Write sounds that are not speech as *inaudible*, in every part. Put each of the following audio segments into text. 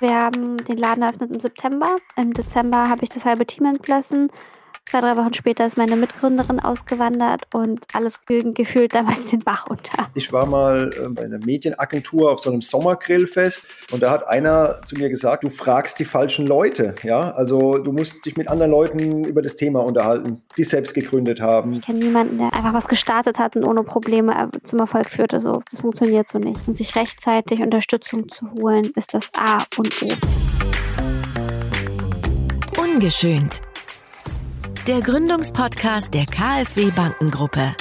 Wir haben den Laden eröffnet im September. Im Dezember habe ich das halbe Team entlassen. Zwei, drei Wochen später ist meine Mitgründerin ausgewandert und alles ging gefühlt damals den Bach unter. Ich war mal äh, bei einer Medienagentur auf so einem Sommergrillfest und da hat einer zu mir gesagt, du fragst die falschen Leute. Ja, also du musst dich mit anderen Leuten über das Thema unterhalten, die selbst gegründet haben. Ich kenne niemanden, der einfach was gestartet hat und ohne Probleme zum Erfolg führte. So, das funktioniert so nicht. Und sich rechtzeitig Unterstützung zu holen, ist das A und O. Ungeschönt der Gründungspodcast der KfW Bankengruppe.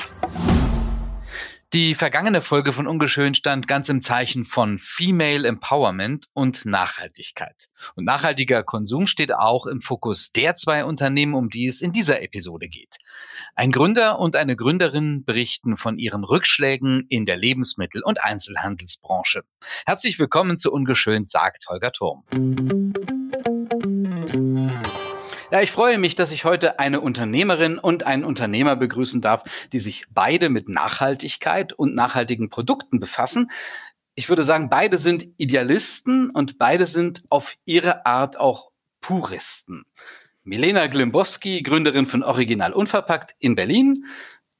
Die vergangene Folge von Ungeschön stand ganz im Zeichen von Female Empowerment und Nachhaltigkeit. Und nachhaltiger Konsum steht auch im Fokus der zwei Unternehmen, um die es in dieser Episode geht. Ein Gründer und eine Gründerin berichten von ihren Rückschlägen in der Lebensmittel- und Einzelhandelsbranche. Herzlich willkommen zu Ungeschönt, sagt Holger Turm. Ja, ich freue mich, dass ich heute eine Unternehmerin und einen Unternehmer begrüßen darf, die sich beide mit Nachhaltigkeit und nachhaltigen Produkten befassen. Ich würde sagen, beide sind Idealisten und beide sind auf ihre Art auch Puristen. Milena Glimbowski, Gründerin von Original Unverpackt in Berlin,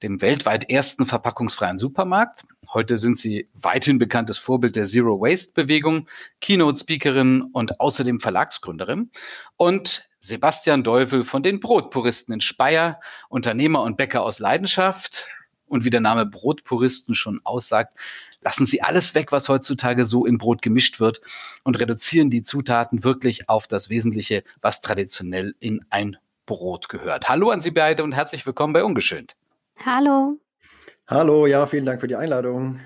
dem weltweit ersten verpackungsfreien Supermarkt. Heute sind sie weithin bekanntes Vorbild der Zero Waste Bewegung, Keynote-Speakerin und außerdem Verlagsgründerin. Und Sebastian Deuvel von den Brotpuristen in Speyer, Unternehmer und Bäcker aus Leidenschaft. Und wie der Name Brotpuristen schon aussagt, lassen Sie alles weg, was heutzutage so in Brot gemischt wird und reduzieren die Zutaten wirklich auf das Wesentliche, was traditionell in ein Brot gehört. Hallo an Sie beide und herzlich willkommen bei Ungeschönt. Hallo. Hallo, ja, vielen Dank für die Einladung.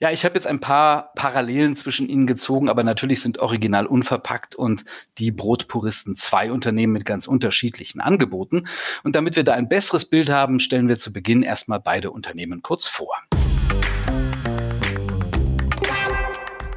Ja, ich habe jetzt ein paar Parallelen zwischen ihnen gezogen, aber natürlich sind Original unverpackt und die Brotpuristen zwei Unternehmen mit ganz unterschiedlichen Angeboten. Und damit wir da ein besseres Bild haben, stellen wir zu Beginn erstmal beide Unternehmen kurz vor.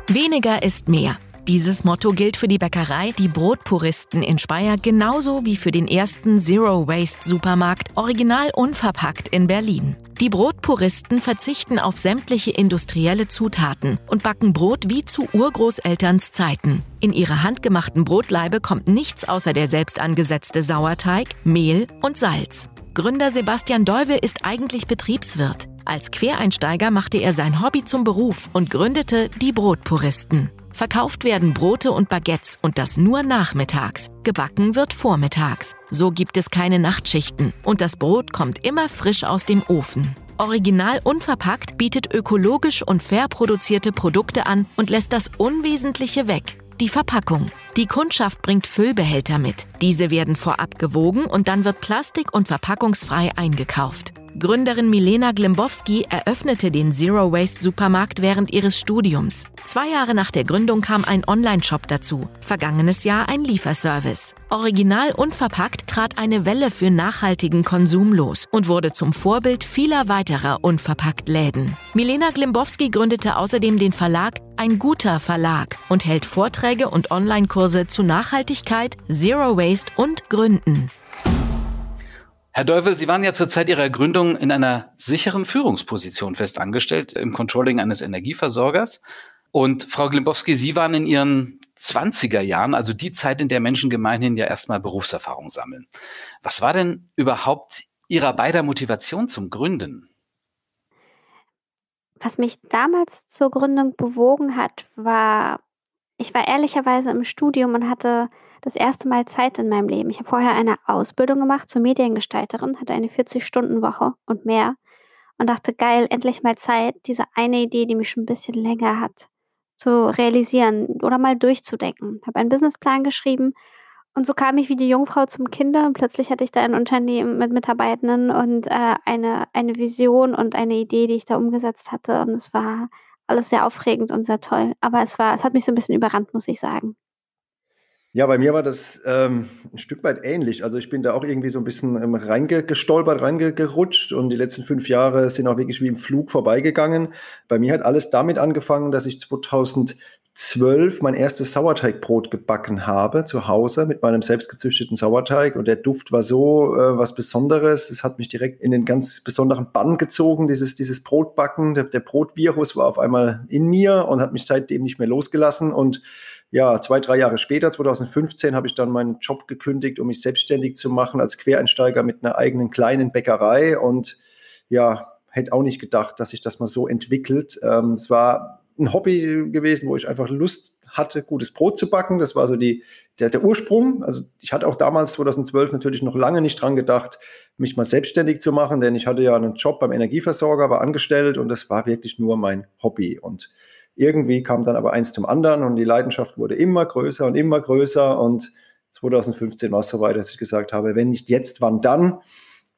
Weniger ist mehr. Dieses Motto gilt für die Bäckerei Die Brotpuristen in Speyer genauso wie für den ersten Zero Waste Supermarkt Original Unverpackt in Berlin. Die Brotpuristen verzichten auf sämtliche industrielle Zutaten und backen Brot wie zu Urgroßelterns Zeiten. In ihre handgemachten Brotleibe kommt nichts außer der selbst angesetzte Sauerteig, Mehl und Salz. Gründer Sebastian Deuwe ist eigentlich Betriebswirt. Als Quereinsteiger machte er sein Hobby zum Beruf und gründete die Brotpuristen. Verkauft werden Brote und Baguettes und das nur nachmittags. Gebacken wird vormittags. So gibt es keine Nachtschichten und das Brot kommt immer frisch aus dem Ofen. Original unverpackt bietet ökologisch und fair produzierte Produkte an und lässt das Unwesentliche weg. Die Verpackung. Die Kundschaft bringt Füllbehälter mit. Diese werden vorab gewogen und dann wird plastik- und verpackungsfrei eingekauft. Gründerin Milena Glimbowski eröffnete den Zero Waste Supermarkt während ihres Studiums. Zwei Jahre nach der Gründung kam ein Online-Shop dazu. Vergangenes Jahr ein Lieferservice. Original und verpackt trat eine Welle für nachhaltigen Konsum los und wurde zum Vorbild vieler weiterer unverpackt Läden. Milena Glimbowski gründete außerdem den Verlag Ein guter Verlag und hält Vorträge und Online-Kurse zu Nachhaltigkeit, Zero Waste und Gründen. Herr Deuvel, Sie waren ja zur Zeit Ihrer Gründung in einer sicheren Führungsposition fest angestellt im Controlling eines Energieversorgers. Und Frau Glimbowski, Sie waren in Ihren 20er Jahren, also die Zeit, in der Menschen gemeinhin ja erstmal Berufserfahrung sammeln. Was war denn überhaupt Ihrer beider Motivation zum Gründen? Was mich damals zur Gründung bewogen hat, war, ich war ehrlicherweise im Studium und hatte das erste Mal Zeit in meinem Leben. Ich habe vorher eine Ausbildung gemacht zur Mediengestalterin, hatte eine 40-Stunden-Woche und mehr und dachte, geil, endlich mal Zeit, diese eine Idee, die mich schon ein bisschen länger hat, zu realisieren oder mal durchzudenken. Habe einen Businessplan geschrieben und so kam ich wie die Jungfrau zum Kinder und plötzlich hatte ich da ein Unternehmen mit Mitarbeitenden und äh, eine, eine Vision und eine Idee, die ich da umgesetzt hatte und es war alles sehr aufregend und sehr toll. Aber es war, es hat mich so ein bisschen überrannt, muss ich sagen. Ja, bei mir war das ähm, ein Stück weit ähnlich. Also ich bin da auch irgendwie so ein bisschen ähm, reingestolpert, reingerutscht und die letzten fünf Jahre sind auch wirklich wie im Flug vorbeigegangen. Bei mir hat alles damit angefangen, dass ich 2000 zwölf mein erstes Sauerteigbrot gebacken habe zu Hause mit meinem selbstgezüchteten Sauerteig und der Duft war so äh, was Besonderes. Es hat mich direkt in den ganz besonderen Bann gezogen, dieses, dieses Brotbacken. Der, der Brotvirus war auf einmal in mir und hat mich seitdem nicht mehr losgelassen und ja, zwei, drei Jahre später, 2015, habe ich dann meinen Job gekündigt, um mich selbstständig zu machen als Quereinsteiger mit einer eigenen kleinen Bäckerei und ja, hätte auch nicht gedacht, dass sich das mal so entwickelt. Ähm, es war ein Hobby gewesen, wo ich einfach Lust hatte, gutes Brot zu backen. Das war so die, der, der Ursprung. Also ich hatte auch damals 2012 natürlich noch lange nicht dran gedacht, mich mal selbstständig zu machen, denn ich hatte ja einen Job beim Energieversorger, war angestellt und das war wirklich nur mein Hobby. Und irgendwie kam dann aber eins zum anderen und die Leidenschaft wurde immer größer und immer größer und 2015 war es soweit, dass ich gesagt habe, wenn nicht jetzt, wann dann?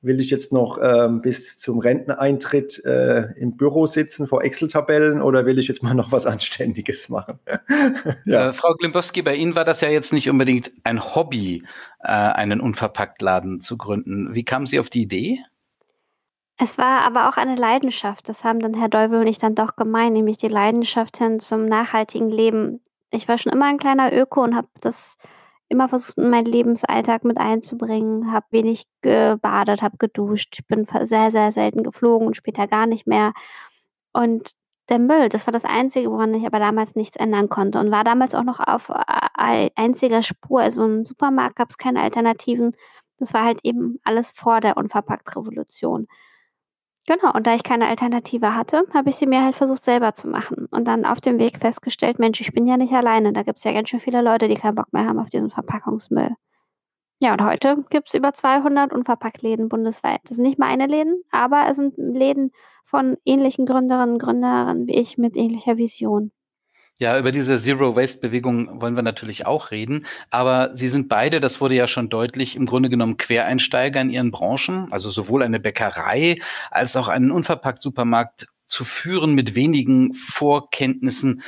will ich jetzt noch ähm, bis zum Renteneintritt äh, im Büro sitzen vor Excel-Tabellen oder will ich jetzt mal *laughs* noch was Anständiges machen? *laughs* ja. äh, Frau Glimbowski, bei Ihnen war das ja jetzt nicht unbedingt ein Hobby, äh, einen Unverpacktladen zu gründen. Wie kamen Sie auf die Idee? Es war aber auch eine Leidenschaft. Das haben dann Herr Deuvel und ich dann doch gemeint, nämlich die Leidenschaft hin zum nachhaltigen Leben. Ich war schon immer ein kleiner Öko und habe das immer versucht, in meinen Lebensalltag mit einzubringen, habe wenig gebadet, habe geduscht. Ich bin sehr, sehr selten geflogen und später gar nicht mehr. Und der Müll, das war das Einzige, woran ich aber damals nichts ändern konnte und war damals auch noch auf einziger Spur. Also im Supermarkt gab es keine Alternativen. Das war halt eben alles vor der Unverpackt-Revolution. Genau, und da ich keine Alternative hatte, habe ich sie mir halt versucht selber zu machen. Und dann auf dem Weg festgestellt, Mensch, ich bin ja nicht alleine. Da gibt es ja ganz schön viele Leute, die keinen Bock mehr haben auf diesen Verpackungsmüll. Ja, und heute gibt es über 200 Unverpacktläden bundesweit. Das sind nicht meine Läden, aber es sind Läden von ähnlichen Gründerinnen und Gründern wie ich mit ähnlicher Vision. Ja, über diese Zero Waste Bewegung wollen wir natürlich auch reden. Aber Sie sind beide, das wurde ja schon deutlich, im Grunde genommen Quereinsteiger in Ihren Branchen. Also sowohl eine Bäckerei als auch einen Unverpackt-Supermarkt zu führen mit wenigen Vorkenntnissen.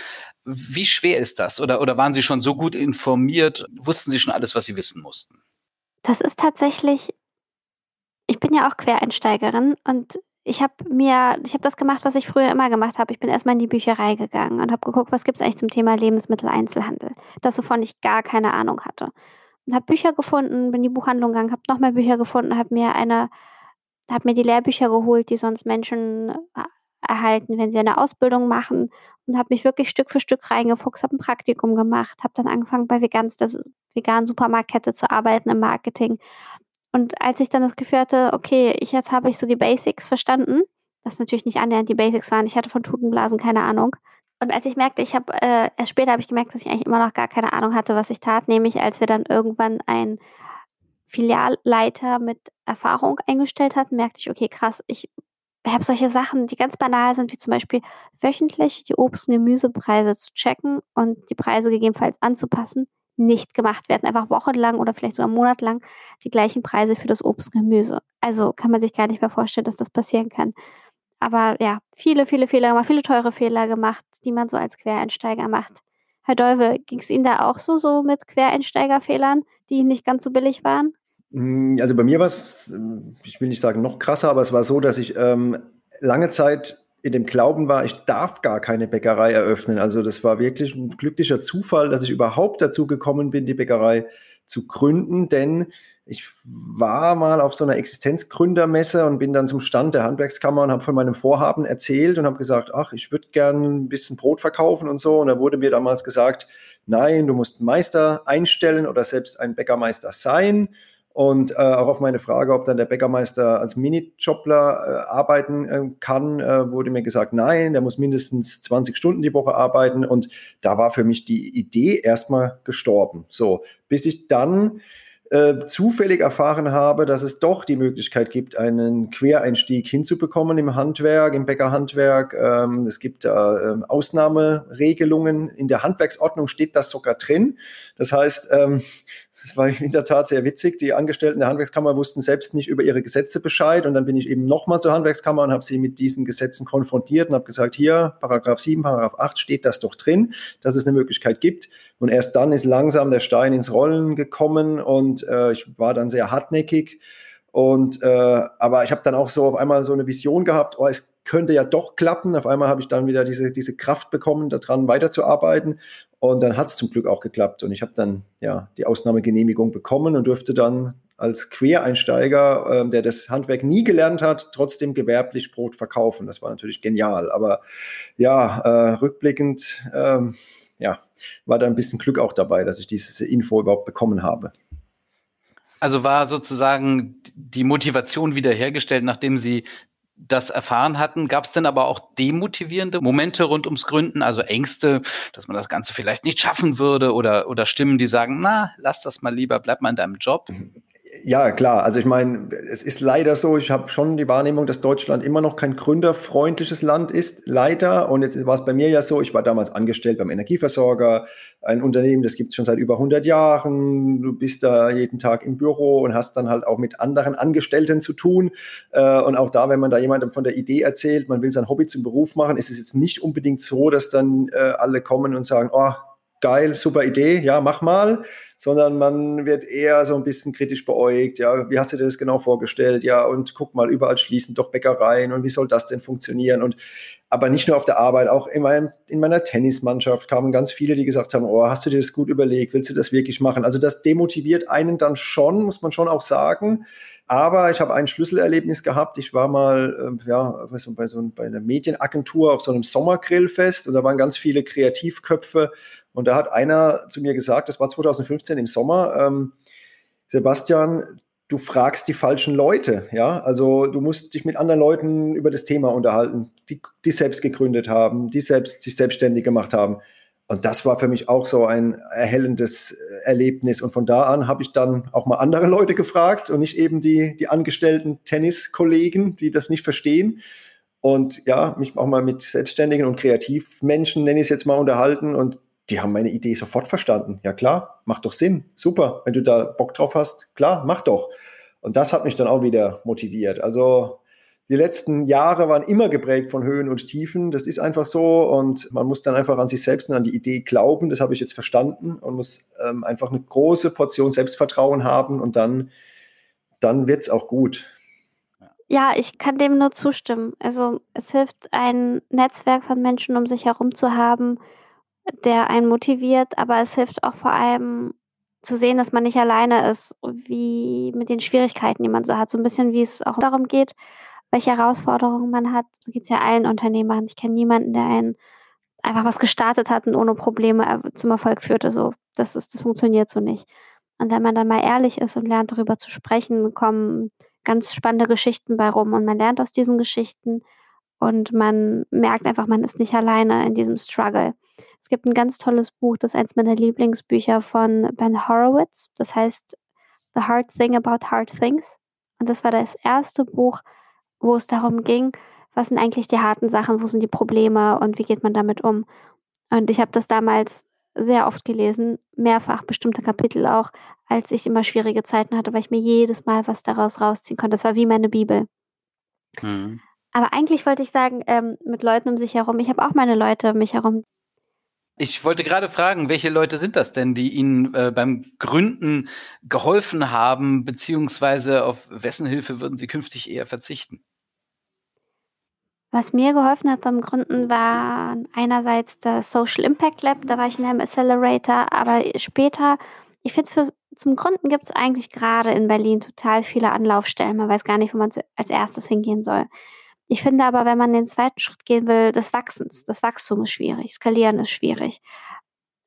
Wie schwer ist das? Oder, oder waren Sie schon so gut informiert? Wussten Sie schon alles, was Sie wissen mussten? Das ist tatsächlich, ich bin ja auch Quereinsteigerin und ich habe mir, ich habe das gemacht, was ich früher immer gemacht habe. Ich bin erstmal in die Bücherei gegangen und habe geguckt, was gibt es eigentlich zum Thema Lebensmitteleinzelhandel. Das, wovon ich gar keine Ahnung hatte. Und habe Bücher gefunden, bin in die Buchhandlung gegangen, habe noch mehr Bücher gefunden, habe mir eine, habe mir die Lehrbücher geholt, die sonst Menschen erhalten, wenn sie eine Ausbildung machen und habe mich wirklich Stück für Stück reingefuchst, habe ein Praktikum gemacht, habe dann angefangen bei Vegans, der veganen Supermarktkette zu arbeiten im Marketing und als ich dann das Gefühl hatte, okay, ich, jetzt habe ich so die Basics verstanden, was natürlich nicht annähernd die Basics waren, ich hatte von Tutenblasen keine Ahnung. Und als ich merkte, ich habe, äh, erst später habe ich gemerkt, dass ich eigentlich immer noch gar keine Ahnung hatte, was ich tat, nämlich als wir dann irgendwann ein Filialleiter mit Erfahrung eingestellt hatten, merkte ich, okay, krass, ich habe solche Sachen, die ganz banal sind, wie zum Beispiel wöchentlich die Obst- und Gemüsepreise zu checken und die Preise gegebenenfalls anzupassen nicht gemacht werden. Einfach wochenlang oder vielleicht sogar monatelang die gleichen Preise für das Obst und Gemüse. Also kann man sich gar nicht mehr vorstellen, dass das passieren kann. Aber ja, viele, viele Fehler gemacht, viele teure Fehler gemacht, die man so als Quereinsteiger macht. Herr Deuwe, ging es Ihnen da auch so, so mit Quereinsteigerfehlern, die nicht ganz so billig waren? Mm, also bei mir war es, ich will nicht sagen noch krasser, aber es war so, dass ich ähm, lange Zeit in dem Glauben war, ich darf gar keine Bäckerei eröffnen. Also das war wirklich ein glücklicher Zufall, dass ich überhaupt dazu gekommen bin, die Bäckerei zu gründen, denn ich war mal auf so einer Existenzgründermesse und bin dann zum Stand der Handwerkskammer und habe von meinem Vorhaben erzählt und habe gesagt, ach, ich würde gern ein bisschen Brot verkaufen und so. Und da wurde mir damals gesagt, nein, du musst einen Meister einstellen oder selbst ein Bäckermeister sein. Und äh, auch auf meine Frage, ob dann der Bäckermeister als Minijobler äh, arbeiten äh, kann, wurde mir gesagt, nein, der muss mindestens 20 Stunden die Woche arbeiten. Und da war für mich die Idee erstmal gestorben. So, bis ich dann äh, zufällig erfahren habe, dass es doch die Möglichkeit gibt, einen Quereinstieg hinzubekommen im Handwerk, im Bäckerhandwerk. Ähm, es gibt ähm, Ausnahmeregelungen. In der Handwerksordnung steht das sogar drin. Das heißt, ähm, das war in der Tat sehr witzig. Die Angestellten der Handwerkskammer wussten selbst nicht über ihre Gesetze Bescheid. Und dann bin ich eben nochmal zur Handwerkskammer und habe sie mit diesen Gesetzen konfrontiert und habe gesagt, hier, Paragraph 7, Paragraph 8 steht das doch drin, dass es eine Möglichkeit gibt. Und erst dann ist langsam der Stein ins Rollen gekommen und äh, ich war dann sehr hartnäckig. Und äh, aber ich habe dann auch so auf einmal so eine Vision gehabt, oh, es könnte ja doch klappen. Auf einmal habe ich dann wieder diese, diese Kraft bekommen, daran weiterzuarbeiten. Und dann hat es zum Glück auch geklappt. Und ich habe dann ja die Ausnahmegenehmigung bekommen und durfte dann als Quereinsteiger, äh, der das Handwerk nie gelernt hat, trotzdem gewerblich Brot verkaufen. Das war natürlich genial. Aber ja, äh, rückblickend, ähm, ja, war da ein bisschen Glück auch dabei, dass ich diese Info überhaupt bekommen habe. Also war sozusagen die Motivation wiederhergestellt, nachdem Sie das erfahren hatten. Gab es denn aber auch demotivierende Momente rund ums Gründen, also Ängste, dass man das Ganze vielleicht nicht schaffen würde oder, oder Stimmen, die sagen, na, lass das mal lieber, bleib mal in deinem Job? Ja, klar. Also ich meine, es ist leider so, ich habe schon die Wahrnehmung, dass Deutschland immer noch kein gründerfreundliches Land ist, leider. Und jetzt war es bei mir ja so, ich war damals angestellt beim Energieversorger, ein Unternehmen, das gibt es schon seit über 100 Jahren. Du bist da jeden Tag im Büro und hast dann halt auch mit anderen Angestellten zu tun. Äh, und auch da, wenn man da jemandem von der Idee erzählt, man will sein Hobby zum Beruf machen, ist es jetzt nicht unbedingt so, dass dann äh, alle kommen und sagen, oh, geil, super Idee, ja, mach mal, sondern man wird eher so ein bisschen kritisch beäugt, ja, wie hast du dir das genau vorgestellt, ja, und guck mal, überall schließen doch Bäckereien und wie soll das denn funktionieren? Und aber nicht nur auf der Arbeit, auch in, meinem, in meiner Tennismannschaft kamen ganz viele, die gesagt haben, oh, hast du dir das gut überlegt, willst du das wirklich machen? Also das demotiviert einen dann schon, muss man schon auch sagen. Aber ich habe ein Schlüsselerlebnis gehabt. Ich war mal äh, ja, bei, so, bei, so, bei einer Medienagentur auf so einem Sommergrillfest und da waren ganz viele Kreativköpfe und da hat einer zu mir gesagt, das war 2015 im Sommer, ähm, Sebastian, du fragst die falschen Leute, ja. Also du musst dich mit anderen Leuten über das Thema unterhalten, die, die selbst gegründet haben, die selbst sich selbstständig gemacht haben. Und das war für mich auch so ein erhellendes Erlebnis. Und von da an habe ich dann auch mal andere Leute gefragt und nicht eben die, die angestellten Tenniskollegen, die das nicht verstehen und ja, mich auch mal mit Selbstständigen und Kreativmenschen, nenne ich es jetzt mal, unterhalten. Und die haben meine Idee sofort verstanden. Ja klar, macht doch Sinn. Super. Wenn du da Bock drauf hast, klar, mach doch. Und das hat mich dann auch wieder motiviert. Also die letzten Jahre waren immer geprägt von Höhen und Tiefen. Das ist einfach so. Und man muss dann einfach an sich selbst und an die Idee glauben. Das habe ich jetzt verstanden und muss ähm, einfach eine große Portion Selbstvertrauen haben und dann, dann wird es auch gut. Ja, ich kann dem nur zustimmen. Also es hilft, ein Netzwerk von Menschen um sich herum zu haben, der einen motiviert, aber es hilft auch vor allem zu sehen, dass man nicht alleine ist, wie mit den Schwierigkeiten, die man so hat. So ein bisschen, wie es auch darum geht, welche Herausforderungen man hat. So geht es ja allen Unternehmern. Ich kenne niemanden, der einen einfach was gestartet hat und ohne Probleme zum Erfolg führte. So, das ist, das funktioniert so nicht. Und wenn man dann mal ehrlich ist und lernt, darüber zu sprechen, kommen ganz spannende Geschichten bei rum und man lernt aus diesen Geschichten und man merkt einfach, man ist nicht alleine in diesem Struggle. Es gibt ein ganz tolles Buch, das ist eins meiner Lieblingsbücher von Ben Horowitz. Das heißt The Hard Thing About Hard Things. Und das war das erste Buch, wo es darum ging, was sind eigentlich die harten Sachen, wo sind die Probleme und wie geht man damit um. Und ich habe das damals sehr oft gelesen, mehrfach bestimmte Kapitel auch, als ich immer schwierige Zeiten hatte, weil ich mir jedes Mal was daraus rausziehen konnte. Das war wie meine Bibel. Mhm. Aber eigentlich wollte ich sagen, ähm, mit Leuten um sich herum, ich habe auch meine Leute um mich herum, ich wollte gerade fragen, welche Leute sind das denn, die Ihnen äh, beim Gründen geholfen haben, beziehungsweise auf wessen Hilfe würden Sie künftig eher verzichten? Was mir geholfen hat beim Gründen war einerseits das Social Impact Lab, da war ich in einem Accelerator, aber später, ich finde, zum Gründen gibt es eigentlich gerade in Berlin total viele Anlaufstellen. Man weiß gar nicht, wo man als erstes hingehen soll. Ich finde aber, wenn man den zweiten Schritt gehen will, des Wachsens, das Wachstum ist schwierig, Skalieren ist schwierig.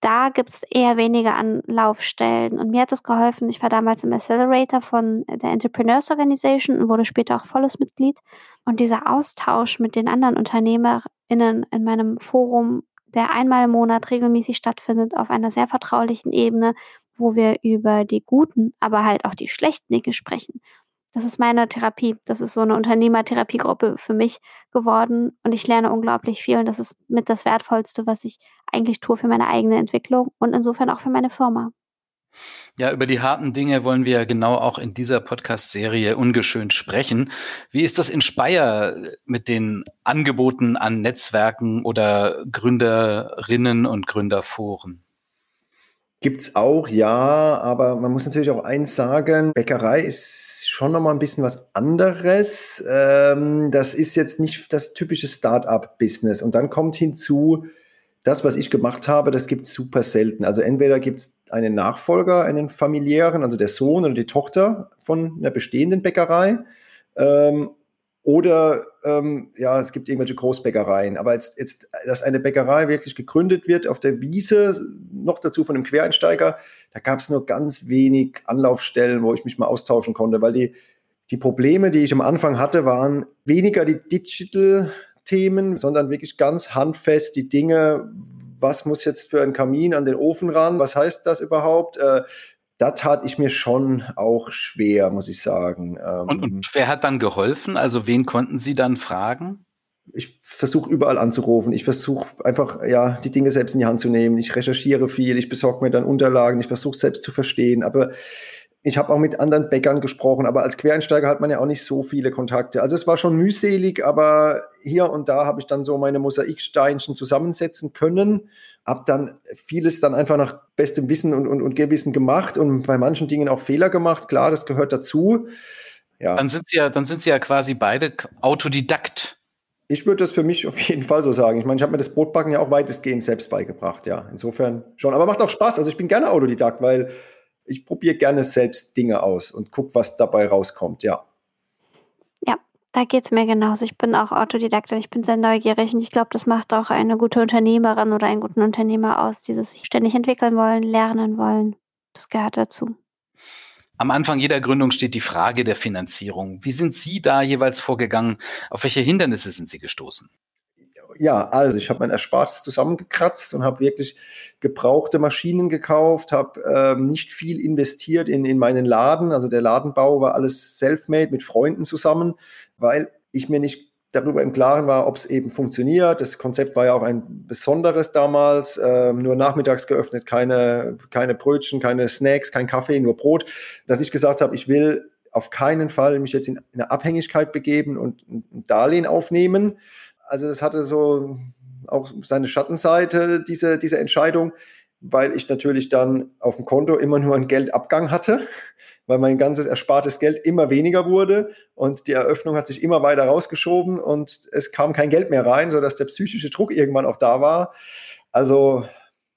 Da gibt es eher weniger Anlaufstellen. Und mir hat das geholfen. Ich war damals im Accelerator von der Entrepreneurs Organization und wurde später auch volles Mitglied. Und dieser Austausch mit den anderen UnternehmerInnen in meinem Forum, der einmal im Monat regelmäßig stattfindet, auf einer sehr vertraulichen Ebene, wo wir über die guten, aber halt auch die schlechten Dinge sprechen das ist meine Therapie. Das ist so eine Unternehmertherapiegruppe für mich geworden und ich lerne unglaublich viel und das ist mit das Wertvollste, was ich eigentlich tue für meine eigene Entwicklung und insofern auch für meine Firma. Ja, über die harten Dinge wollen wir genau auch in dieser Podcast-Serie ungeschönt sprechen. Wie ist das in Speyer mit den Angeboten an Netzwerken oder Gründerinnen und Gründerforen? Gibt's auch, ja, aber man muss natürlich auch eins sagen, Bäckerei ist schon nochmal ein bisschen was anderes. Ähm, das ist jetzt nicht das typische Start-up-Business. Und dann kommt hinzu, das, was ich gemacht habe, das gibt's super selten. Also entweder gibt's einen Nachfolger, einen familiären, also der Sohn oder die Tochter von einer bestehenden Bäckerei. Ähm, oder ähm, ja, es gibt irgendwelche Großbäckereien. Aber jetzt, jetzt, dass eine Bäckerei wirklich gegründet wird auf der Wiese, noch dazu von einem Quereinsteiger, da gab es nur ganz wenig Anlaufstellen, wo ich mich mal austauschen konnte, weil die, die Probleme, die ich am Anfang hatte, waren weniger die Digital-Themen, sondern wirklich ganz handfest die Dinge, was muss jetzt für ein Kamin an den Ofen ran? Was heißt das überhaupt? Äh, da tat ich mir schon auch schwer, muss ich sagen. Ähm, und, und wer hat dann geholfen? Also wen konnten Sie dann fragen? ich versuche überall anzurufen. Ich versuche einfach, ja, die Dinge selbst in die Hand zu nehmen. Ich recherchiere viel, ich besorge mir dann Unterlagen, ich versuche selbst zu verstehen. Aber ich habe auch mit anderen Bäckern gesprochen, aber als Quereinsteiger hat man ja auch nicht so viele Kontakte. Also es war schon mühselig, aber hier und da habe ich dann so meine Mosaiksteinchen zusammensetzen können habe dann vieles dann einfach nach bestem Wissen und, und, und Gewissen gemacht und bei manchen Dingen auch Fehler gemacht. Klar, das gehört dazu. Ja. Dann sind Sie ja, dann sind Sie ja quasi beide Autodidakt. Ich würde das für mich auf jeden Fall so sagen. Ich meine, ich habe mir das Brotbacken ja auch weitestgehend selbst beigebracht, ja. Insofern schon. Aber macht auch Spaß. Also ich bin gerne Autodidakt, weil ich probiere gerne selbst Dinge aus und gucke, was dabei rauskommt, ja. Da geht es mir genauso. Ich bin auch Autodidaktin, ich bin sehr neugierig und ich glaube, das macht auch eine gute Unternehmerin oder einen guten Unternehmer aus, dieses sich ständig entwickeln wollen, lernen wollen. Das gehört dazu. Am Anfang jeder Gründung steht die Frage der Finanzierung. Wie sind Sie da jeweils vorgegangen? Auf welche Hindernisse sind Sie gestoßen? Ja, also ich habe mein Erspartes zusammengekratzt und habe wirklich gebrauchte Maschinen gekauft, habe ähm, nicht viel investiert in, in meinen Laden. Also der Ladenbau war alles self-made mit Freunden zusammen, weil ich mir nicht darüber im Klaren war, ob es eben funktioniert. Das Konzept war ja auch ein besonderes damals, ähm, nur nachmittags geöffnet, keine, keine Brötchen, keine Snacks, kein Kaffee, nur Brot, dass ich gesagt habe, ich will auf keinen Fall mich jetzt in eine Abhängigkeit begeben und ein Darlehen aufnehmen also das hatte so auch seine Schattenseite, diese, diese Entscheidung, weil ich natürlich dann auf dem Konto immer nur einen Geldabgang hatte, *laughs* weil mein ganzes erspartes Geld immer weniger wurde und die Eröffnung hat sich immer weiter rausgeschoben und es kam kein Geld mehr rein, sodass der psychische Druck irgendwann auch da war. Also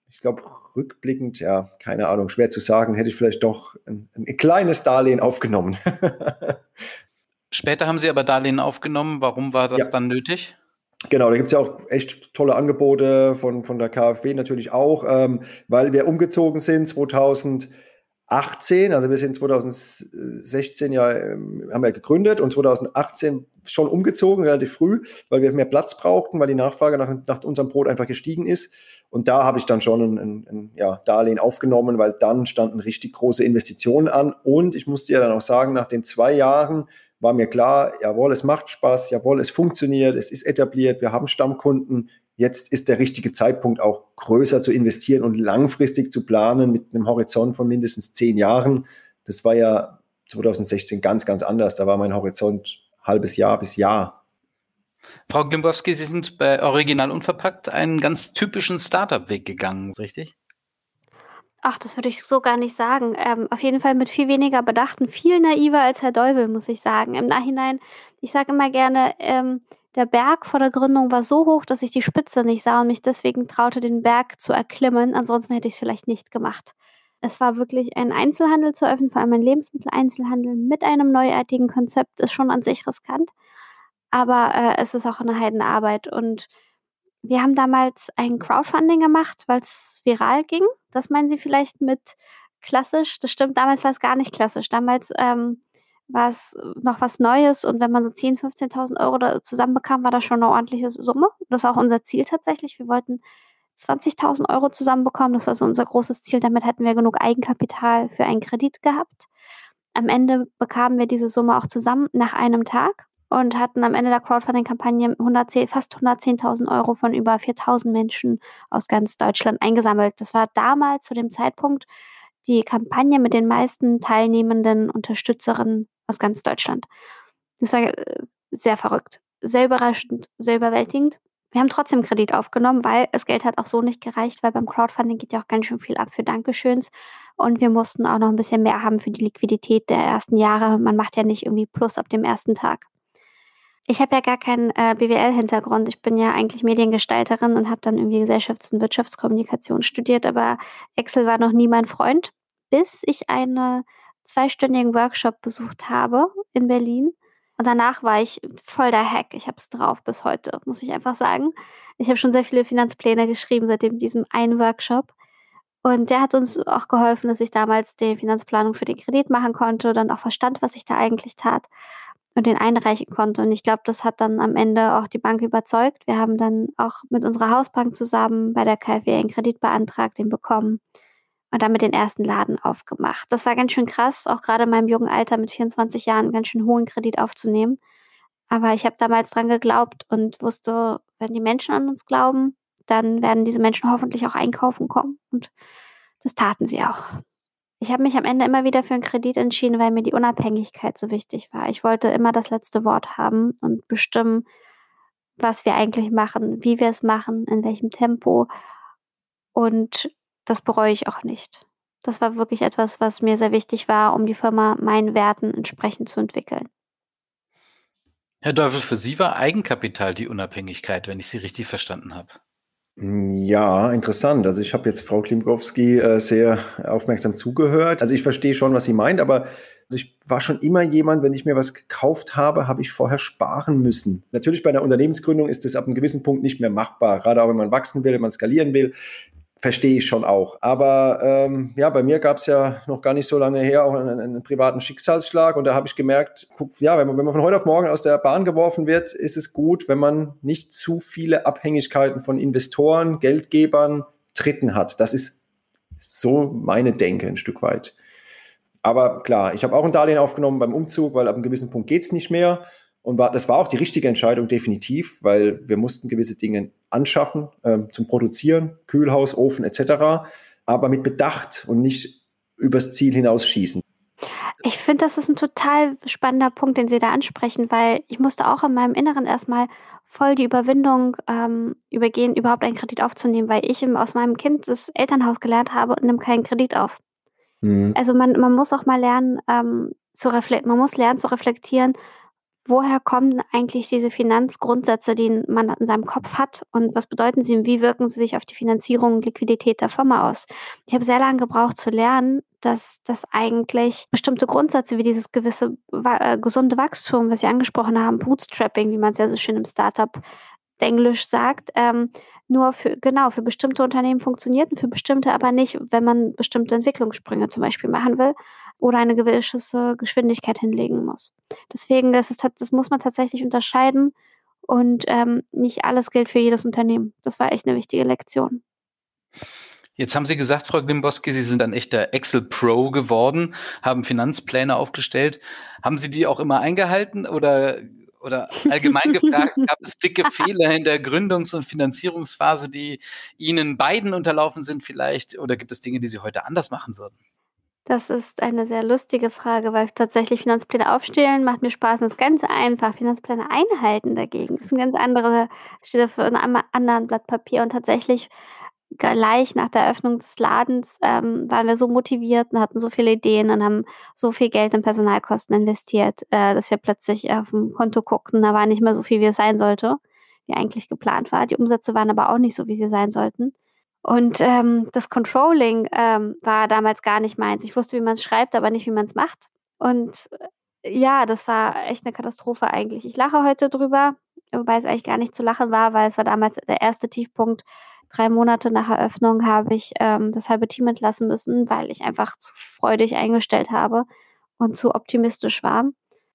ich glaube, rückblickend, ja, keine Ahnung, schwer zu sagen, hätte ich vielleicht doch ein, ein kleines Darlehen aufgenommen. *laughs* Später haben Sie aber Darlehen aufgenommen. Warum war das ja. dann nötig? Genau, da gibt es ja auch echt tolle Angebote von, von der KfW natürlich auch, ähm, weil wir umgezogen sind 2018, also wir sind 2016 ja, ähm, haben wir gegründet und 2018 schon umgezogen, relativ früh, weil wir mehr Platz brauchten, weil die Nachfrage nach, nach unserem Brot einfach gestiegen ist. Und da habe ich dann schon ein, ein, ein ja, Darlehen aufgenommen, weil dann standen richtig große Investitionen an. Und ich musste ja dann auch sagen, nach den zwei Jahren war mir klar, jawohl, es macht Spaß, jawohl, es funktioniert, es ist etabliert, wir haben Stammkunden. Jetzt ist der richtige Zeitpunkt auch größer zu investieren und langfristig zu planen mit einem Horizont von mindestens zehn Jahren. Das war ja 2016 ganz, ganz anders. Da war mein Horizont halbes Jahr bis Jahr. Frau Glimbowski, Sie sind bei Original Unverpackt einen ganz typischen Startup-Weg gegangen, richtig? Ach, das würde ich so gar nicht sagen. Ähm, auf jeden Fall mit viel weniger Bedachten, viel naiver als Herr Deuvel, muss ich sagen. Im Nachhinein, ich sage immer gerne, ähm, der Berg vor der Gründung war so hoch, dass ich die Spitze nicht sah und mich deswegen traute, den Berg zu erklimmen. Ansonsten hätte ich es vielleicht nicht gemacht. Es war wirklich ein Einzelhandel zu öffnen, vor allem ein Lebensmitteleinzelhandel mit einem neuartigen Konzept, ist schon an sich riskant. Aber äh, es ist auch eine Heidenarbeit und wir haben damals ein Crowdfunding gemacht, weil es viral ging. Das meinen Sie vielleicht mit klassisch? Das stimmt, damals war es gar nicht klassisch. Damals ähm, war es noch was Neues und wenn man so 10.000, 15.000 Euro zusammenbekam, war das schon eine ordentliche Summe. Das war auch unser Ziel tatsächlich. Wir wollten 20.000 Euro zusammenbekommen. Das war so unser großes Ziel. Damit hätten wir genug Eigenkapital für einen Kredit gehabt. Am Ende bekamen wir diese Summe auch zusammen nach einem Tag und hatten am Ende der Crowdfunding-Kampagne fast 110.000 Euro von über 4.000 Menschen aus ganz Deutschland eingesammelt. Das war damals zu dem Zeitpunkt die Kampagne mit den meisten teilnehmenden Unterstützerinnen aus ganz Deutschland. Das war äh, sehr verrückt, sehr überraschend, sehr überwältigend. Wir haben trotzdem Kredit aufgenommen, weil das Geld hat auch so nicht gereicht, weil beim Crowdfunding geht ja auch ganz schön viel ab für Dankeschöns. Und wir mussten auch noch ein bisschen mehr haben für die Liquidität der ersten Jahre. Man macht ja nicht irgendwie Plus ab dem ersten Tag. Ich habe ja gar keinen äh, BWL-Hintergrund. Ich bin ja eigentlich Mediengestalterin und habe dann irgendwie Gesellschafts- und Wirtschaftskommunikation studiert, aber Excel war noch nie mein Freund, bis ich einen zweistündigen Workshop besucht habe in Berlin. Und danach war ich voll der Hack. Ich habe es drauf bis heute, muss ich einfach sagen. Ich habe schon sehr viele Finanzpläne geschrieben seit diesem einen Workshop. Und der hat uns auch geholfen, dass ich damals die Finanzplanung für den Kredit machen konnte, dann auch verstand, was ich da eigentlich tat und den einreichen konnte. Und ich glaube, das hat dann am Ende auch die Bank überzeugt. Wir haben dann auch mit unserer Hausbank zusammen bei der KfW einen Kredit beantragt, den bekommen und damit den ersten Laden aufgemacht. Das war ganz schön krass, auch gerade in meinem jungen Alter mit 24 Jahren ganz schön hohen Kredit aufzunehmen. Aber ich habe damals dran geglaubt und wusste, wenn die Menschen an uns glauben, dann werden diese Menschen hoffentlich auch einkaufen kommen. Und das taten sie auch. Ich habe mich am Ende immer wieder für einen Kredit entschieden, weil mir die Unabhängigkeit so wichtig war. Ich wollte immer das letzte Wort haben und bestimmen, was wir eigentlich machen, wie wir es machen, in welchem Tempo. Und das bereue ich auch nicht. Das war wirklich etwas, was mir sehr wichtig war, um die Firma meinen Werten entsprechend zu entwickeln. Herr Teufel, für Sie war Eigenkapital die Unabhängigkeit, wenn ich Sie richtig verstanden habe. Ja, interessant. Also ich habe jetzt Frau Klimkowski äh, sehr aufmerksam zugehört. Also ich verstehe schon, was sie meint, aber also ich war schon immer jemand, wenn ich mir was gekauft habe, habe ich vorher sparen müssen. Natürlich bei einer Unternehmensgründung ist das ab einem gewissen Punkt nicht mehr machbar, gerade auch wenn man wachsen will, wenn man skalieren will verstehe ich schon auch. Aber ähm, ja, bei mir gab es ja noch gar nicht so lange her auch einen, einen privaten Schicksalsschlag und da habe ich gemerkt, guck, ja, wenn man, wenn man von heute auf morgen aus der Bahn geworfen wird, ist es gut, wenn man nicht zu viele Abhängigkeiten von Investoren, Geldgebern, Dritten hat. Das ist so meine Denke ein Stück weit. Aber klar, ich habe auch ein Darlehen aufgenommen beim Umzug, weil ab einem gewissen Punkt geht es nicht mehr. Und war, das war auch die richtige Entscheidung, definitiv, weil wir mussten gewisse Dinge anschaffen äh, zum Produzieren, Kühlhaus, Ofen etc., aber mit Bedacht und nicht übers Ziel hinausschießen. Ich finde, das ist ein total spannender Punkt, den Sie da ansprechen, weil ich musste auch in meinem Inneren erstmal voll die Überwindung ähm, übergehen, überhaupt einen Kredit aufzunehmen, weil ich aus meinem Kind das Elternhaus gelernt habe und nimm keinen Kredit auf. Mhm. Also man, man muss auch mal lernen, ähm, zu reflektieren, man muss lernen zu reflektieren, woher kommen eigentlich diese Finanzgrundsätze, die man in seinem Kopf hat? Und was bedeuten sie? Und wie wirken sie sich auf die Finanzierung und Liquidität der Firma aus? Ich habe sehr lange gebraucht zu lernen, dass das eigentlich bestimmte Grundsätze wie dieses gewisse äh, gesunde Wachstum, was Sie angesprochen haben, Bootstrapping, wie man es ja so schön im Startup Englisch sagt, ähm, nur für, genau, für bestimmte Unternehmen funktioniert und für bestimmte aber nicht, wenn man bestimmte Entwicklungssprünge zum Beispiel machen will oder eine gewisse Geschwindigkeit hinlegen muss. Deswegen, das, ist, das muss man tatsächlich unterscheiden und ähm, nicht alles gilt für jedes Unternehmen. Das war echt eine wichtige Lektion. Jetzt haben Sie gesagt, Frau Glimboski, Sie sind ein echter Excel Pro geworden, haben Finanzpläne aufgestellt. Haben Sie die auch immer eingehalten oder oder allgemein gefragt, gab es dicke Fehler in der Gründungs- und Finanzierungsphase, die Ihnen beiden unterlaufen sind vielleicht? Oder gibt es Dinge, die Sie heute anders machen würden? Das ist eine sehr lustige Frage, weil tatsächlich Finanzpläne aufstellen macht mir Spaß und ist ganz einfach. Finanzpläne einhalten dagegen ist ein ganz anderer, steht auf einem anderen Blatt Papier und tatsächlich gleich nach der Eröffnung des Ladens ähm, waren wir so motiviert und hatten so viele Ideen und haben so viel Geld in Personalkosten investiert, äh, dass wir plötzlich auf dem Konto guckten, da war nicht mehr so viel, wie es sein sollte, wie eigentlich geplant war. Die Umsätze waren aber auch nicht so, wie sie sein sollten. Und ähm, das Controlling ähm, war damals gar nicht meins. Ich wusste, wie man es schreibt, aber nicht, wie man es macht. Und äh, ja, das war echt eine Katastrophe eigentlich. Ich lache heute drüber, wobei es eigentlich gar nicht zu lachen war, weil es war damals der erste Tiefpunkt drei Monate nach Eröffnung habe ich ähm, das halbe Team entlassen müssen, weil ich einfach zu freudig eingestellt habe und zu optimistisch war